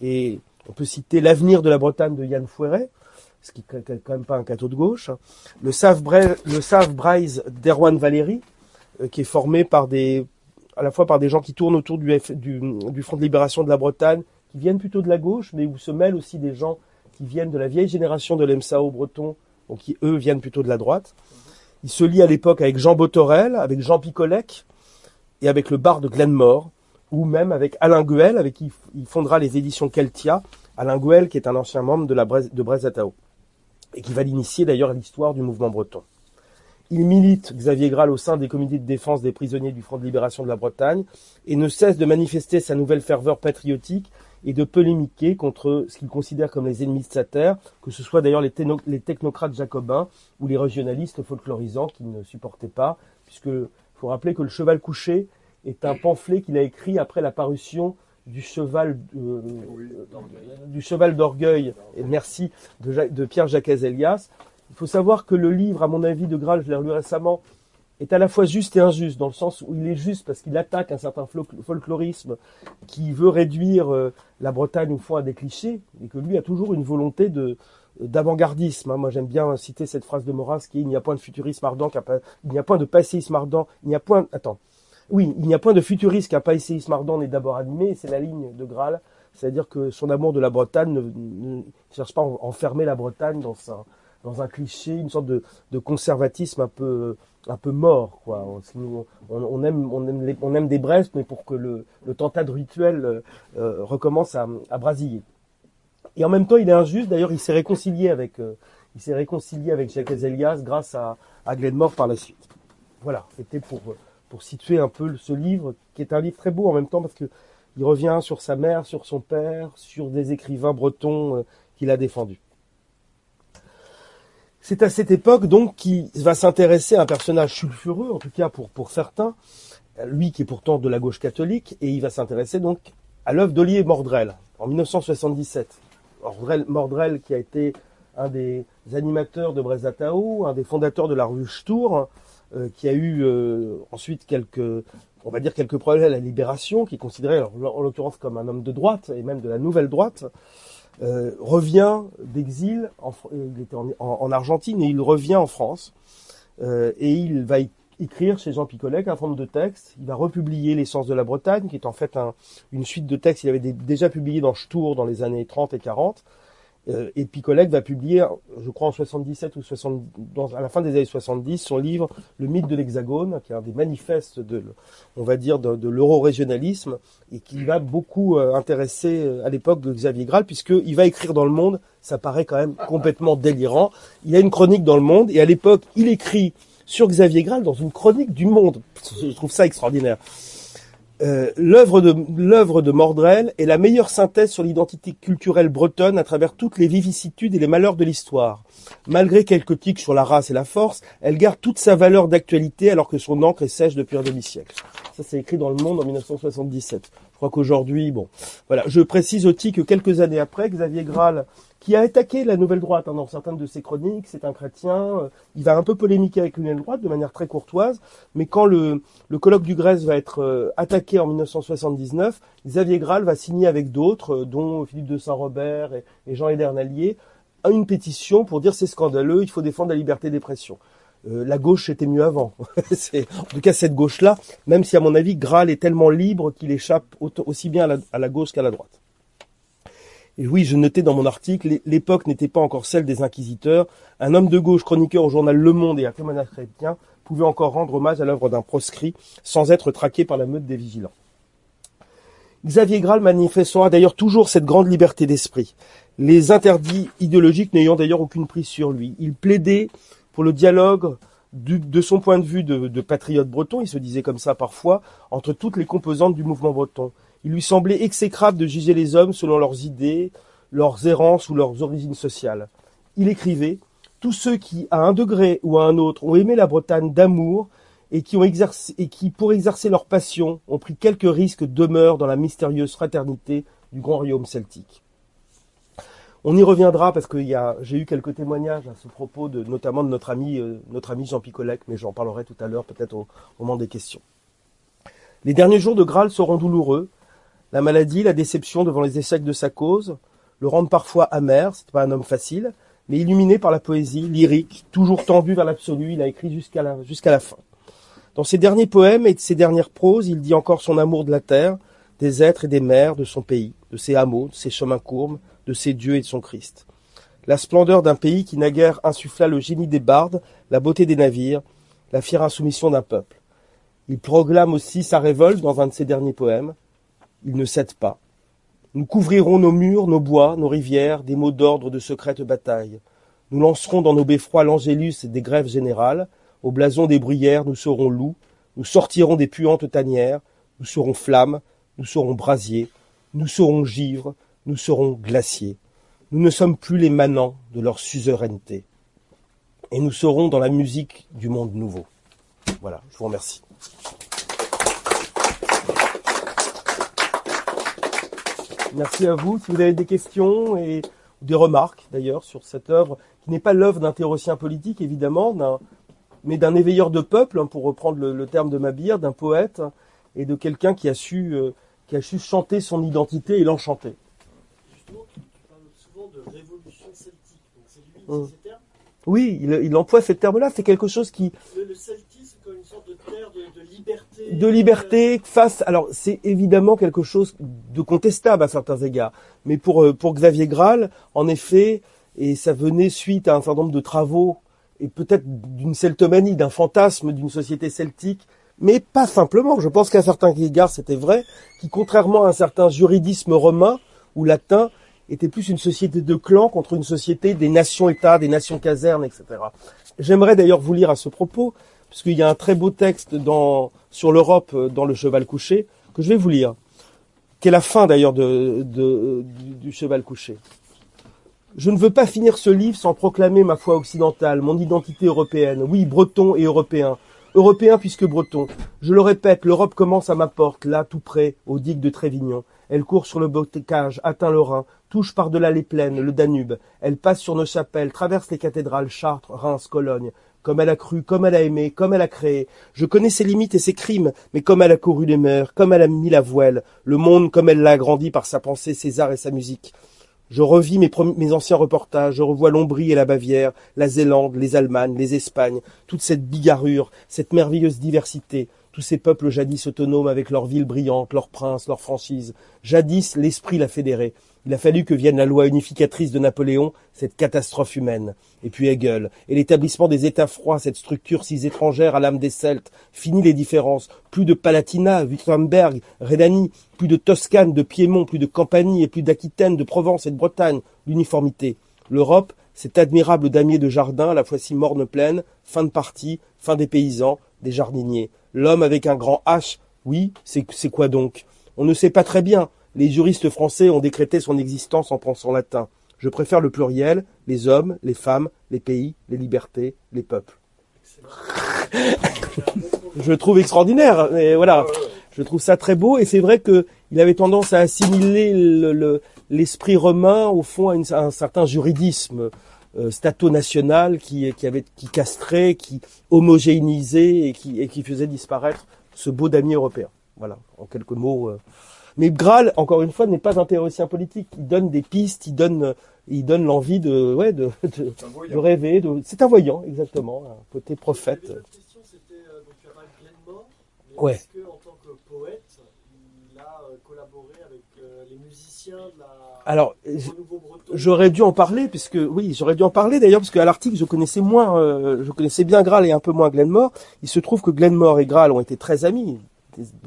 [SPEAKER 3] et on peut citer L'avenir de la Bretagne de Yann Fouéret, ce qui n'est quand même pas un cateau de gauche, le Save, Braise d'Erwan Valéry, euh, qui est formé par des à la fois par des gens qui tournent autour du, du, Front de libération de la Bretagne, qui viennent plutôt de la gauche, mais où se mêlent aussi des gens qui viennent de la vieille génération de l'EMSAO breton, donc qui eux viennent plutôt de la droite. Il se lie à l'époque avec Jean Botorel, avec Jean Picolec et avec le bar de Glenmore, ou même avec Alain Guel, avec qui il fondera les éditions Keltia. Alain Guel, qui est un ancien membre de la de et qui va l'initier d'ailleurs à l'histoire du mouvement breton. Il milite, Xavier Graal, au sein des comités de défense des prisonniers du Front de libération de la Bretagne et ne cesse de manifester sa nouvelle ferveur patriotique et de polémiquer contre ce qu'il considère comme les ennemis de sa terre, que ce soit d'ailleurs les, technocrates jacobins ou les régionalistes folklorisants qu'il ne supportait pas, puisque faut rappeler que le cheval couché est un pamphlet qu'il a écrit après la parution du cheval euh, du cheval d'orgueil et merci de, de Pierre Jacques Elias il faut savoir que le livre, à mon avis, de Graal, je l'ai relu récemment, est à la fois juste et injuste, dans le sens où il est juste parce qu'il attaque un certain folklorisme qui veut réduire euh, la Bretagne au fond à des clichés, et que lui a toujours une volonté de d'avant-gardisme. Hein. Moi, j'aime bien citer cette phrase de Maurras qui est « Il n'y a point de futurisme ardent, il n'y a point de passéisme ardent, il n'y a point... Attends. Oui, il n'y a point de futurisme qu'un passéisme ardent n'est d'abord animé, c'est la ligne de Graal. C'est-à-dire que son amour de la Bretagne ne, cherche pas à enfermer la Bretagne dans sa, dans un cliché, une sorte de, conservatisme un peu, un peu mort. Quoi. On, aime, on, aime on aime des Brest, mais pour que le, le tentade rituel euh, euh, recommence à, à, brasiller. Et en même temps, il est injuste. D'ailleurs, il s'est réconcilié avec, euh, il s'est réconcilié avec Jacques Elias grâce à, à Glenmore par la suite. Voilà, c'était pour, pour situer un peu ce livre, qui est un livre très beau en même temps parce que il revient sur sa mère, sur son père, sur des écrivains bretons qu'il a défendus. C'est à cette époque donc qu'il va s'intéresser à un personnage sulfureux, en tout cas pour, pour certains, lui qui est pourtant de la gauche catholique, et il va s'intéresser donc à l'œuvre d'Olivier Mordrel en 1977. Mordrel, qui a été un des animateurs de Brezatao, un des fondateurs de la rue Stour, euh, qui a eu euh, ensuite quelques, on va dire quelques problèmes à la Libération, qui est considéré en l'occurrence comme un homme de droite et même de la nouvelle droite. Euh, revient d'exil, il était en, Argentine et il revient en France euh, et il va écrire chez Jean Picolec un forme de texte. Il va republier L'essence de la Bretagne, qui est en fait une suite de textes qu'il avait déjà publié dans Stour dans les années 30 et 40. Euh, et Picolec va publier, je crois en 77 ou 60, à la fin des années 70, son livre Le mythe de l'Hexagone, qui est un des manifestes de, on va dire, de, l'euro-régionalisme, et qui va beaucoup euh, intéresser euh, à l'époque de Xavier Graal, puisqu'il va écrire dans Le Monde, ça paraît quand même complètement délirant. Il a une chronique dans Le Monde, et à l'époque, il écrit sur Xavier Graal dans une chronique du Monde. Je trouve ça extraordinaire. Euh, l'œuvre de l'œuvre de Mordrel est la meilleure synthèse sur l'identité culturelle bretonne à travers toutes les vicissitudes et les malheurs de l'histoire. Malgré quelques tics sur la race et la force, elle garde toute sa valeur d'actualité alors que son encre est sèche depuis un demi-siècle. Ça, c'est écrit dans Le Monde en 1977. Je crois qu'aujourd'hui, bon, voilà. Je précise aussi que quelques années après, Xavier Graal qui a attaqué la nouvelle droite hein, dans certaines de ses chroniques. C'est un chrétien. Euh, il va un peu polémiquer avec la nouvelle droite de manière très courtoise. Mais quand le, le colloque du Grèce va être euh, attaqué en 1979, Xavier Graal va signer avec d'autres, euh, dont Philippe de Saint-Robert et, Jean Edernalier, une pétition pour dire c'est scandaleux, il faut défendre la liberté d'expression. la gauche était mieux avant. en tout cas, cette gauche-là, même si à mon avis, Graal est tellement libre qu'il échappe aussi bien à la gauche qu'à la droite. Et oui, je notais dans mon article, l'époque n'était pas encore celle des inquisiteurs. Un homme de gauche, chroniqueur au journal Le Monde et à chrétien, pouvait encore rendre hommage à l'œuvre d'un proscrit sans être traqué par la meute des vigilants. Xavier Graal manifestera d'ailleurs toujours cette grande liberté d'esprit, les interdits idéologiques n'ayant d'ailleurs aucune prise sur lui. Il plaidait pour le dialogue de son point de vue de patriote breton, il se disait comme ça parfois, entre toutes les composantes du mouvement breton. Il lui semblait exécrable de juger les hommes selon leurs idées, leurs errances ou leurs origines sociales. Il écrivait Tous ceux qui, à un degré ou à un autre, ont aimé la Bretagne d'amour et qui, ont exercé, et qui, pour exercer leur passion, ont pris quelques risques demeurent dans la mystérieuse fraternité du grand royaume celtique. On y reviendra parce que j'ai eu quelques témoignages à ce propos, notamment de notre ami, euh, ami Jean Picolec, mais j'en parlerai tout à l'heure, peut-être au, au moment des questions. Les derniers jours de Graal seront douloureux, la maladie, la déception devant les échecs de sa cause, le rendent parfois amer, c'est pas un homme facile, mais illuminé par la poésie, lyrique, toujours tendu vers l'absolu, il a écrit jusqu'à la, fin. Dans ses derniers poèmes et ses dernières proses, il dit encore son amour de la terre, des êtres et des mers de son pays, de ses hameaux, de ses chemins courbes, de ses dieux et de son Christ. La splendeur d'un pays qui naguère insuffla le génie des bardes, la beauté des navires, la fière insoumission d'un peuple. Il proclame aussi sa révolte dans un de ses derniers poèmes, il ne cède pas. Nous couvrirons nos murs, nos bois, nos rivières, des mots d'ordre de secrètes batailles. Nous lancerons dans nos beffrois l'angélus des grèves générales. Au blason des bruyères, nous serons loups. Nous sortirons des puantes tanières. Nous serons flammes. Nous serons brasiers. Nous serons givres. Nous serons glaciers. Nous ne sommes plus les manants de leur suzeraineté. Et nous serons dans la musique du monde nouveau. Voilà, je vous remercie. Merci à vous. Si vous avez des questions et des remarques d'ailleurs sur cette œuvre, qui n'est pas l'œuvre d'un théoricien politique évidemment, mais d'un éveilleur de peuple, hein, pour reprendre le, terme de Mabir, d'un poète et de quelqu'un qui a su euh, qui a su chanter son identité et l'enchanter.
[SPEAKER 2] Justement, tu, parles souvent de révolution celtique. c'est lui,
[SPEAKER 3] hum. ces termes Oui, il, emploie ces termes-là. C'est quelque chose qui.
[SPEAKER 2] Le, celtisme comme une sorte de terre de, de liberté.
[SPEAKER 3] De liberté face. Alors, c'est évidemment quelque chose de contestable à certains égards. Mais pour, euh, pour Xavier Graal, en effet, et ça venait suite à un certain nombre de travaux, et peut-être d'une celtomanie, d'un fantasme d'une société celtique, mais pas simplement. Je pense qu'à certains égards, c'était vrai, qui contrairement à un certain juridisme romain ou latin, était plus une société de clans contre une société des nations-États, des nations-casernes, etc. J'aimerais d'ailleurs vous lire à ce propos, puisqu'il y a un très beau texte sur l'Europe euh, dans le cheval couché, que je vais vous lire qui est la fin d'ailleurs de, du, cheval couché. Je ne veux pas finir ce livre sans proclamer ma foi occidentale, mon identité européenne. Oui, breton et européen. Européen puisque breton. Je le répète, l'Europe commence à ma porte, là, tout près, aux digues de Trévignon. Elle court sur le bocage, atteint le Rhin, touche par-delà les plaines, le Danube. Elle passe sur nos chapelles, traverse les cathédrales, Chartres, Reims, Cologne comme elle a cru, comme elle a aimé, comme elle a créé. Je connais ses limites et ses crimes, mais comme elle a couru les mers, comme elle a mis la voile, le monde comme elle l'a agrandi par sa pensée, ses arts et sa musique. Je revis mes, anciens reportages, je revois l'Ombrie et la Bavière, la Zélande, les Allemagnes, les Espagnes, toute cette bigarrure, cette merveilleuse diversité, tous ces peuples jadis autonomes avec leurs villes brillantes, leurs princes, leurs franchises. Jadis, l'esprit l'a fédéré. Il a fallu que vienne la loi unificatrice de Napoléon, cette catastrophe humaine. Et puis Hegel, et l'établissement des États froids, cette structure si étrangère à l'âme des Celtes. Fini les différences. Plus de Palatinat, Württemberg, Rhénanie, plus de Toscane, de Piémont, plus de Campanie et plus d'Aquitaine, de Provence et de Bretagne. L'uniformité. L'Europe, cet admirable damier de jardin, la fois si morne pleine, fin de partie, fin des paysans, des jardiniers. L'homme avec un grand H Oui, c'est quoi donc? On ne sait pas très bien. Les juristes français ont décrété son existence en pensant latin. Je préfère le pluriel, les hommes, les femmes, les pays, les libertés, les peuples. je trouve extraordinaire. Mais voilà, je trouve ça très beau. Et c'est vrai que il avait tendance à assimiler le- le- l'esprit romain au fond à, une- à un certain juridisme euh, stato-national qui, qui avait qui castrait, qui homogénéisait et qui, et qui faisait disparaître ce beau damier européen. Voilà, en quelques mots. euh. Mais Graal, encore une fois, n'est pas un théoricien politique. Il donne des pistes, il donne, il donne l'envie de, ouais, de, de, de
[SPEAKER 1] voyant.
[SPEAKER 3] rêver. De... C'est un voyant, exactement, un côté prophète.
[SPEAKER 2] Une autre question, c'était euh, donc Glenmore, mais
[SPEAKER 3] Ouais.
[SPEAKER 2] est-ce que en tant que poète, il a euh, collaboré avec euh, les musiciens de la
[SPEAKER 3] Alors, J'aurais dû en parler puisque oui, j'aurais dû en parler d'ailleurs parce qu'à l'article je connaissais moins, euh, je connaissais bien Graal et un peu moins Glenmore. Il se trouve que Glenmore et Graal ont été très amis,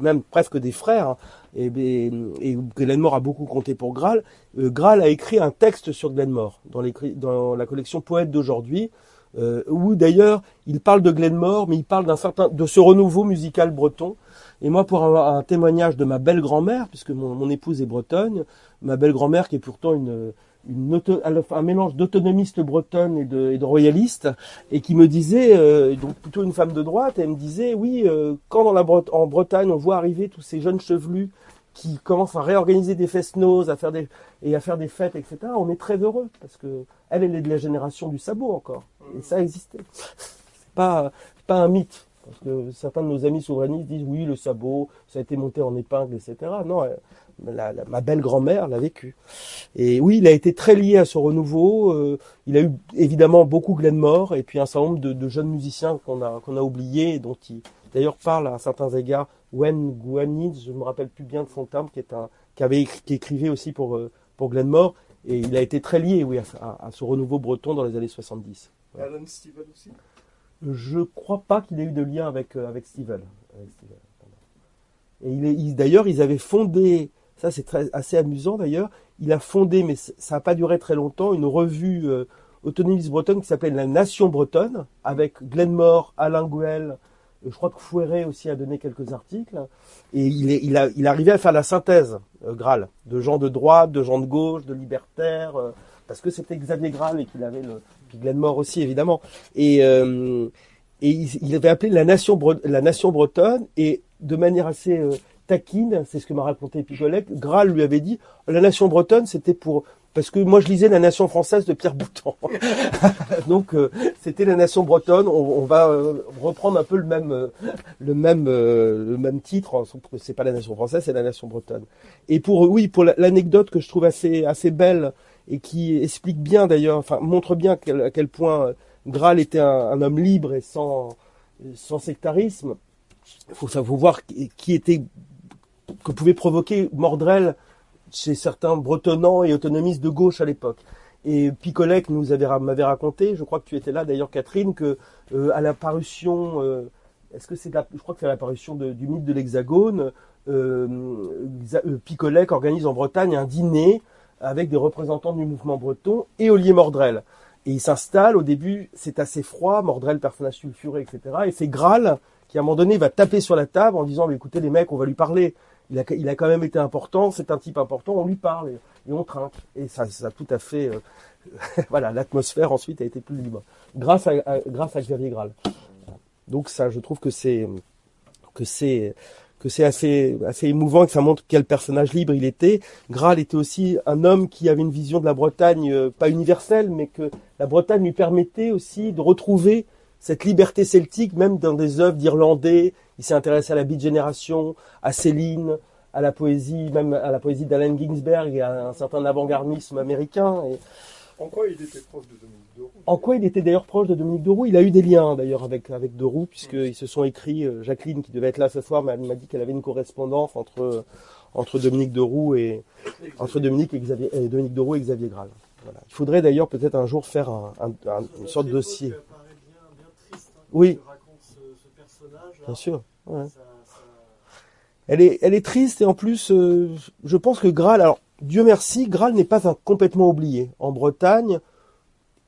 [SPEAKER 3] même presque des frères. hein. Et, et, et Glenmore a beaucoup compté pour Graal. Euh, Graal a écrit un texte sur Glenmore dans, dans la collection Poètes d'aujourd'hui, euh, où d'ailleurs il parle de Glenmore, mais il parle d'un certain de ce renouveau musical breton. Et moi, pour avoir un témoignage de ma belle grand-mère, puisque mon, mon épouse est bretonne, ma belle grand-mère qui est pourtant une, une auto- un mélange d'autonomiste bretonne et de, et de royaliste, et qui me disait, euh, donc plutôt une femme de droite, elle me disait, oui, euh, quand dans la en Bretagne on voit arriver tous ces jeunes chevelus qui commencent à réorganiser des fest-noz, à faire des et à faire des fêtes, etc. On est très heureux parce que elle, elle est de la génération du sabot encore, et ça existait. Pas pas un mythe. Parce que certains de nos amis souverainistes disent oui, le sabot, ça a été monté en épingle, etc. Non, ma belle grand-mère l'a vécu. Et oui, il a été très lié à ce renouveau. euh, il a eu évidemment beaucoup Glenmore et puis un certain nombre de, jeunes musiciens qu'on a qu'on a oubliés, dont il d'ailleurs parle à certains égards. Wen Guanid, je me rappelle plus bien de son terme, qui est un qui avait qui écrivait aussi pour euh, pour Glenmore. Et il a été très lié, oui, à, à- à ce renouveau breton dans les années 70.
[SPEAKER 1] Alan Steven aussi?
[SPEAKER 3] Je crois pas qu'il ait eu de lien avec euh, avec. Et il d'ailleurs, ils avaient fondé, ça c'est très assez amusant d'ailleurs. Il a fondé, mais ça n'a pas duré très longtemps, une revue euh, autonomiste bretonne qui s'appelait La Nation bretonne, avec Glenmore, Alain Gouel. euh, Je crois que Fouéré aussi a donné quelques articles. Et il est, il il arrivait à faire la synthèse, Graal, de gens de droite, de gens de gauche, de libertaires, euh, parce que c'était Xavier Graal et qu'il avait le, puis Glenmore aussi évidemment. Et, euh, et il, avait appelé la nation, la nation bretonne et de manière assez euh, taquine, c'est ce que m'a raconté Picolec, Graal lui avait dit la nation bretonne c'était pour parce que moi je lisais la nation française de Pierre Boutan. Donc euh, c'était la nation bretonne, on, on va euh, reprendre un peu le même euh, le même euh, le même titre hein, c'est pas la nation française, c'est la nation bretonne. Et pour oui, pour la- l'anecdote que je trouve assez assez belle et qui explique bien d'ailleurs, enfin montre bien à quel point euh, Graal était un, homme libre et sans sans sectarisme. Il faut, faut voir qui était que pouvait provoquer Mordrel chez certains bretonnants et autonomistes de gauche à l'époque. Et Picolec nous avait m'avait raconté, je crois que tu étais là d'ailleurs Catherine, que euh, à l'apparition, euh, est-ce que c'est la- je crois que c'est à du mythe de l'Hexagone, euh, euh, Picolec organise en Bretagne un dîner avec des représentants du mouvement breton et Olivier Mordrel. Et il s'installe, au début c'est assez froid, Mordrel personnage sulfuré, etc. Et c'est Graal qui à un moment donné va taper sur la table en disant mais écoutez les mecs on va lui parler il a, il a quand même été important c'est un type important on lui parle et, on trinque. Et ça ça a tout à fait euh, voilà l'atmosphère ensuite a été plus libre. Grâce à, à- grâce à Xavier Graal. Donc ça je trouve que c'est que c'est que c'est assez assez émouvant et que ça montre quel personnage libre il était. Graal était aussi un homme qui avait une vision de la Bretagne euh, pas universelle mais que la Bretagne lui permettait aussi de retrouver cette liberté celtique, même dans des œuvres d'Irlandais. Il s'est intéressé à la Beat Generation, à Céline, à la poésie, même à la poésie d'Allen Ginsberg et à un certain avant-gardisme américain. Et
[SPEAKER 1] En quoi il était proche de Dominique Deroux
[SPEAKER 3] en quoi il était d'ailleurs proche de Dominique Deroux Il a eu des liens d'ailleurs avec avec Deroux, puisqu'ils se sont écrits. euh, Jacqueline, qui devait être là ce soir, m'a dit qu'elle avait une correspondance entre entre Dominique Deroux et entre Dominique et Xavier, et Dominique Deroux et Xavier Graal. Voilà. Il faudrait d'ailleurs peut-être un jour faire un, un- un- une sorte de dossier.
[SPEAKER 2] L'époque paraît bien, bien triste, hein, quand
[SPEAKER 3] Oui.
[SPEAKER 2] tu racontes ce, ce personnage.
[SPEAKER 3] Bien sûr. Ouais.
[SPEAKER 2] Ça, ça-
[SPEAKER 3] Elle est, elle est triste et en plus, euh, je pense que Graal, alors Dieu merci, Graal n'est pas un- complètement oublié. En Bretagne,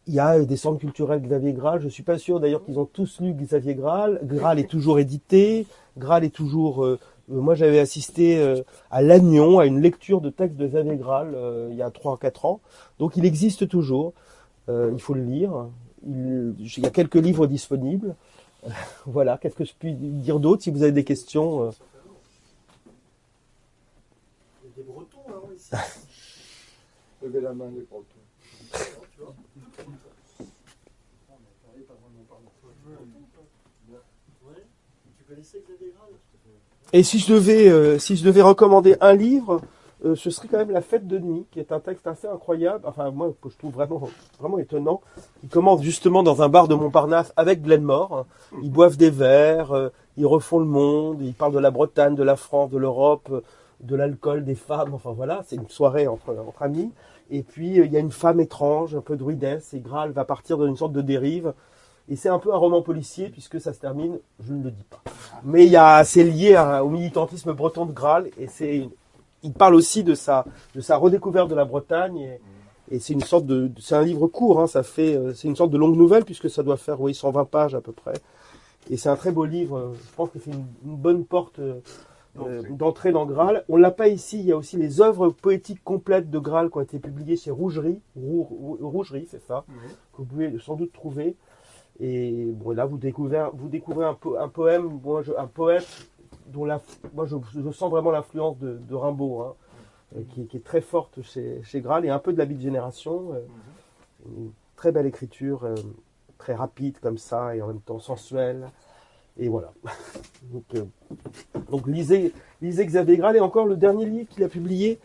[SPEAKER 3] il y a des centres culturels Xavier Graal. Je suis pas sûr d'ailleurs qu'ils ont tous lu Xavier Graal. Graal est toujours édité. Graal est toujours euh, moi, j'avais assisté euh, à Lannion à une lecture de texte de Xavier Graal euh, il y a 3 ou 4 ans. Donc, il existe toujours. Euh, il faut le lire. Il, il y a quelques livres disponibles. voilà. Qu'est-ce que je puis dire d'autre Si vous avez des questions. euh?
[SPEAKER 2] Il y a des Bretons là ici.
[SPEAKER 1] Levez la main, les Bretons.
[SPEAKER 3] Et si je devais, euh, si je devais recommander un livre, euh, ce serait quand même La Fête de nuit, qui est un texte assez incroyable. Enfin, moi, que je trouve vraiment, vraiment étonnant. Il commence justement dans un bar de Montparnasse avec Glenmore. Ils boivent des verres, euh, ils refont le monde, ils parlent de la Bretagne, de la France, de l'Europe, euh, de l'alcool, des femmes. Enfin voilà, c'est une soirée entre, amis. Et puis il y a une femme étrange, un peu druidesse, et Graal va partir dans une sorte de dérive. Et c'est un peu un roman policier puisque ça se termine, je ne le dis pas. Mais il y a, c'est lié au militantisme breton de Graal et c'est, il parle aussi de sa, de sa redécouverte de la Bretagne et, et c'est une sorte de, c'est un livre court, hein, ça fait, euh, c'est une sorte de longue nouvelle puisque ça doit faire, oui, 120 pages à peu près. Et c'est un très beau livre. euh, Je pense que c'est une, une bonne porte euh, d'entrée dans Graal. On l'a pas ici. Il y a aussi les œuvres poétiques complètes de Graal qui ont été publiées chez Rougerie. Rou- Rou- Rougerie, c'est ça que vous pouvez sans doute trouver. Et bon, là, vous découvrez, vous découvrez un, po- un poème, je- un poète dont la, moi, je, je sens vraiment l'influence de, de Rimbaud, hein, euh, qui, qui est très forte chez, chez Graal et un peu de la de génération. euh, Une très belle écriture, euh, très rapide comme ça et en même temps sensuelle. Et voilà. donc, euh, donc lisez, lisez Xavier Graal et encore le dernier livre qu'il a publié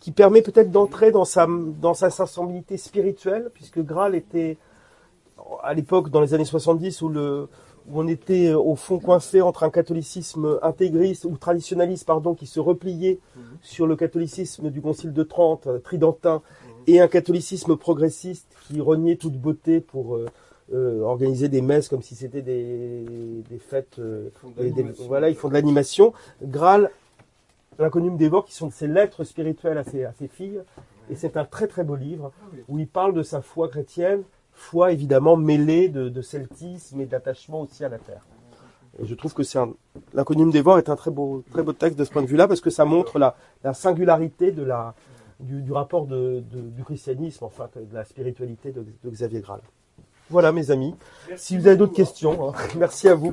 [SPEAKER 3] qui permet peut-être d'entrer dans sa, dans sa sensibilité spirituelle, puisque Graal était à l'époque, dans les années 70, où, le, où on était euh, au fond coincé entre un catholicisme intégriste ou traditionnaliste, pardon, qui se repliait sur le catholicisme du Concile de Trente, euh, tridentin, et un catholicisme progressiste qui reniait toute beauté pour euh, euh, organiser des messes comme si c'était des, des fêtes. euh, des- voilà, ils font de l'animation. Graal, l'inconnu me dévore, qui sont ses lettres spirituelles à ses, à ses filles. Et c'est un très très beau livre où il parle de sa foi chrétienne, foi évidemment mêlée de, celtisme et d'attachement aussi à la terre. Et je trouve que c'est un, l'inconnu dévore est un très beau, très beau texte de ce point de vue-là parce que ça montre la, singularité de la, du, rapport de, du christianisme, enfin, de la spiritualité de, Xavier Graal. Voilà, mes amis. Si vous avez d'autres questions, hein, merci à vous.